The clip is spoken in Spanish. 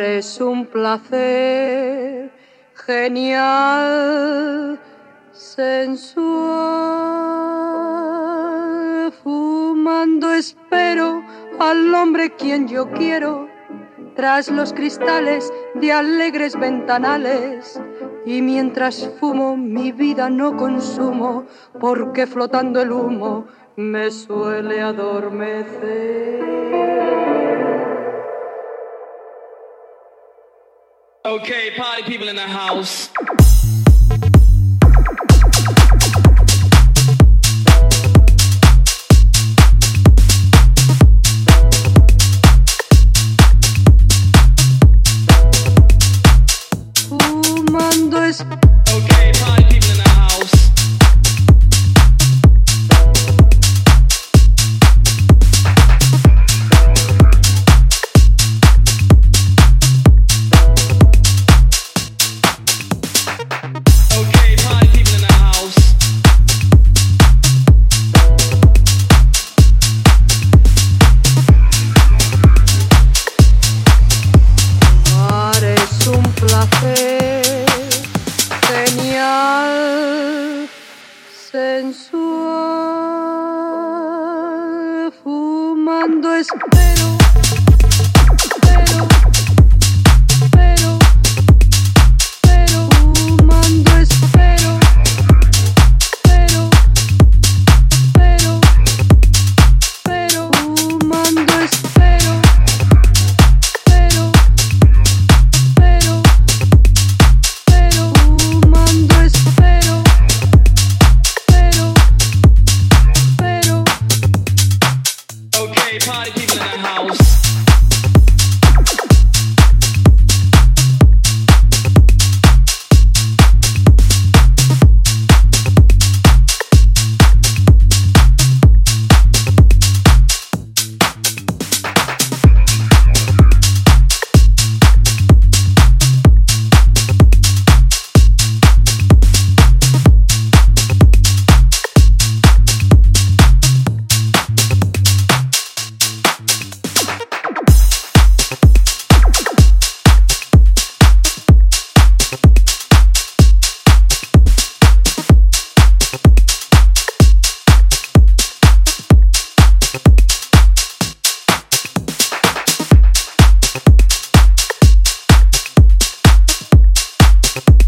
Es un placer genial, sensual. Fumando espero al hombre quien yo quiero, tras los cristales de alegres ventanales. Y mientras fumo mi vida no consumo, porque flotando el humo me suele adormecer. Okay, party people in the house. Sensual. Fumando espero, you